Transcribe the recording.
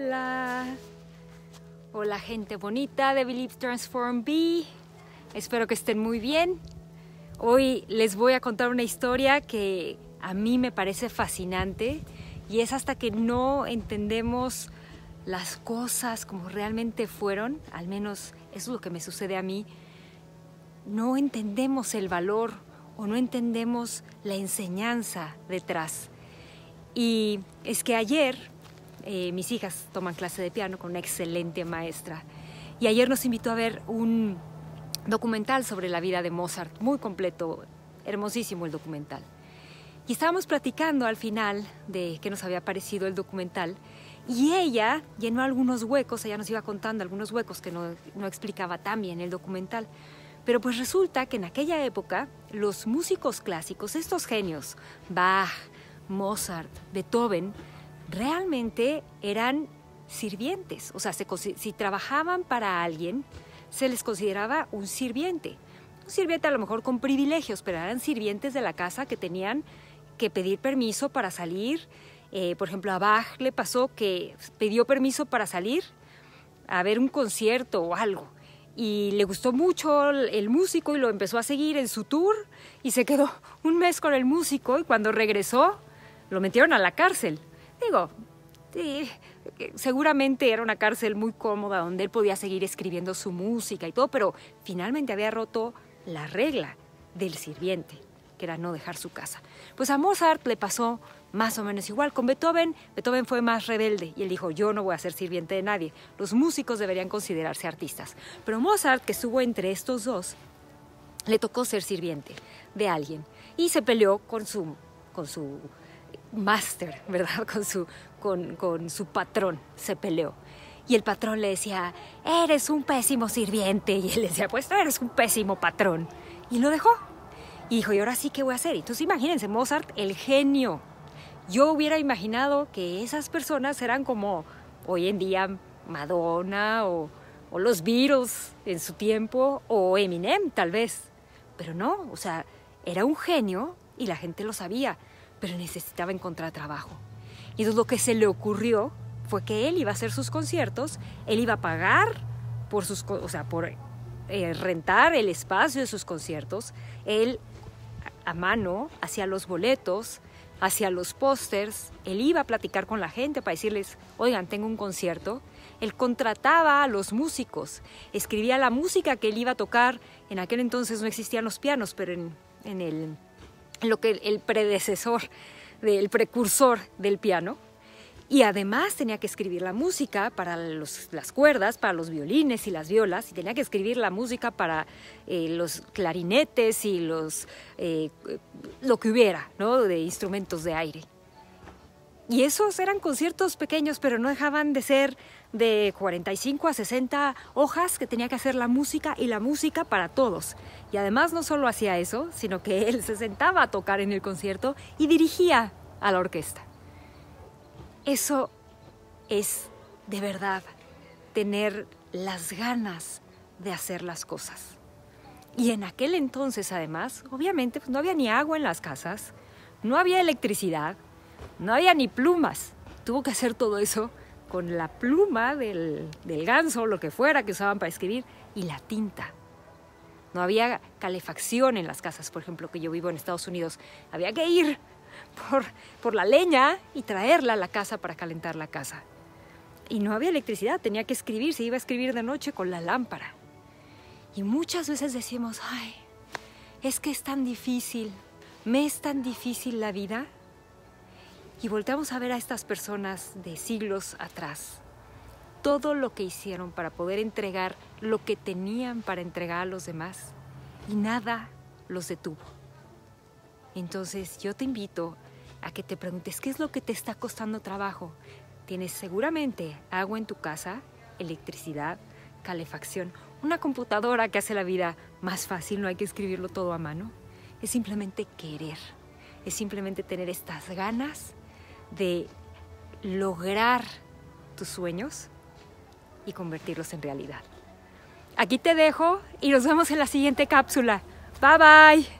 Hola. Hola gente bonita de Believe Transform B. Espero que estén muy bien. Hoy les voy a contar una historia que a mí me parece fascinante y es hasta que no entendemos las cosas como realmente fueron, al menos eso es lo que me sucede a mí, no entendemos el valor o no entendemos la enseñanza detrás. Y es que ayer eh, mis hijas toman clase de piano con una excelente maestra. Y ayer nos invitó a ver un documental sobre la vida de Mozart, muy completo, hermosísimo el documental. Y estábamos platicando al final de qué nos había parecido el documental y ella llenó algunos huecos, ella nos iba contando algunos huecos que no, no explicaba tan bien el documental. Pero pues resulta que en aquella época los músicos clásicos, estos genios, Bach, Mozart, Beethoven, realmente eran sirvientes. O sea, si trabajaban para alguien, se les consideraba un sirviente. Un sirviente a lo mejor con privilegios, pero eran sirvientes de la casa que tenían que pedir permiso para salir. Eh, por ejemplo, a Bach le pasó que pidió permiso para salir a ver un concierto o algo. Y le gustó mucho el músico y lo empezó a seguir en su tour y se quedó un mes con el músico y cuando regresó lo metieron a la cárcel. Sí, seguramente era una cárcel muy cómoda donde él podía seguir escribiendo su música y todo, pero finalmente había roto la regla del sirviente, que era no dejar su casa. Pues a Mozart le pasó más o menos igual. Con Beethoven, Beethoven fue más rebelde y él dijo, yo no voy a ser sirviente de nadie, los músicos deberían considerarse artistas. Pero Mozart, que estuvo entre estos dos, le tocó ser sirviente de alguien y se peleó con su, con su máster, ¿verdad? Con su, con, con su patrón se peleó. Y el patrón le decía, eres un pésimo sirviente. Y él le decía, pues tú eres un pésimo patrón. Y lo dejó. Y dijo, ¿y ahora sí qué voy a hacer? Entonces imagínense, Mozart, el genio. Yo hubiera imaginado que esas personas eran como hoy en día Madonna o, o los Beatles en su tiempo o Eminem tal vez. Pero no, o sea, era un genio y la gente lo sabía pero necesitaba encontrar trabajo. Y entonces lo que se le ocurrió fue que él iba a hacer sus conciertos, él iba a pagar por sus, o sea, por eh, rentar el espacio de sus conciertos, él a mano hacía los boletos, hacía los pósters, él iba a platicar con la gente para decirles, oigan, tengo un concierto, él contrataba a los músicos, escribía la música que él iba a tocar, en aquel entonces no existían los pianos, pero en, en el lo que el predecesor, del precursor del piano. Y además tenía que escribir la música para las cuerdas, para los violines y las violas, y tenía que escribir la música para eh, los clarinetes y los, eh, lo que hubiera, ¿no? De instrumentos de aire. Y esos eran conciertos pequeños, pero no dejaban de ser de 45 a 60 hojas que tenía que hacer la música y la música para todos. Y además no solo hacía eso, sino que él se sentaba a tocar en el concierto y dirigía a la orquesta. Eso es de verdad tener las ganas de hacer las cosas. Y en aquel entonces además, obviamente, pues, no había ni agua en las casas, no había electricidad, no había ni plumas. Tuvo que hacer todo eso con la pluma del, del ganso, lo que fuera que usaban para escribir, y la tinta. No había calefacción en las casas, por ejemplo, que yo vivo en Estados Unidos. Había que ir por, por, la leña y traerla a la casa para calentar la casa. Y no había electricidad, tenía que escribir, se iba a escribir de noche con la lámpara. Y muchas veces decimos, ay, es que es tan difícil, me es tan difícil la vida y volteamos a ver a estas personas de siglos atrás, todo lo que hicieron para poder entregar lo que tenían para entregar a los demás y nada los detuvo. Entonces yo te invito a que te preguntes qué es lo que te está costando trabajo. Tienes seguramente agua en tu casa, electricidad, calefacción, una computadora que hace la vida más fácil, no hay que escribirlo todo a mano. Es simplemente querer, es simplemente tener estas ganas de lograr tus sueños y convertirlos en realidad. Aquí te dejo y nos vemos en la siguiente cápsula. Bye bye.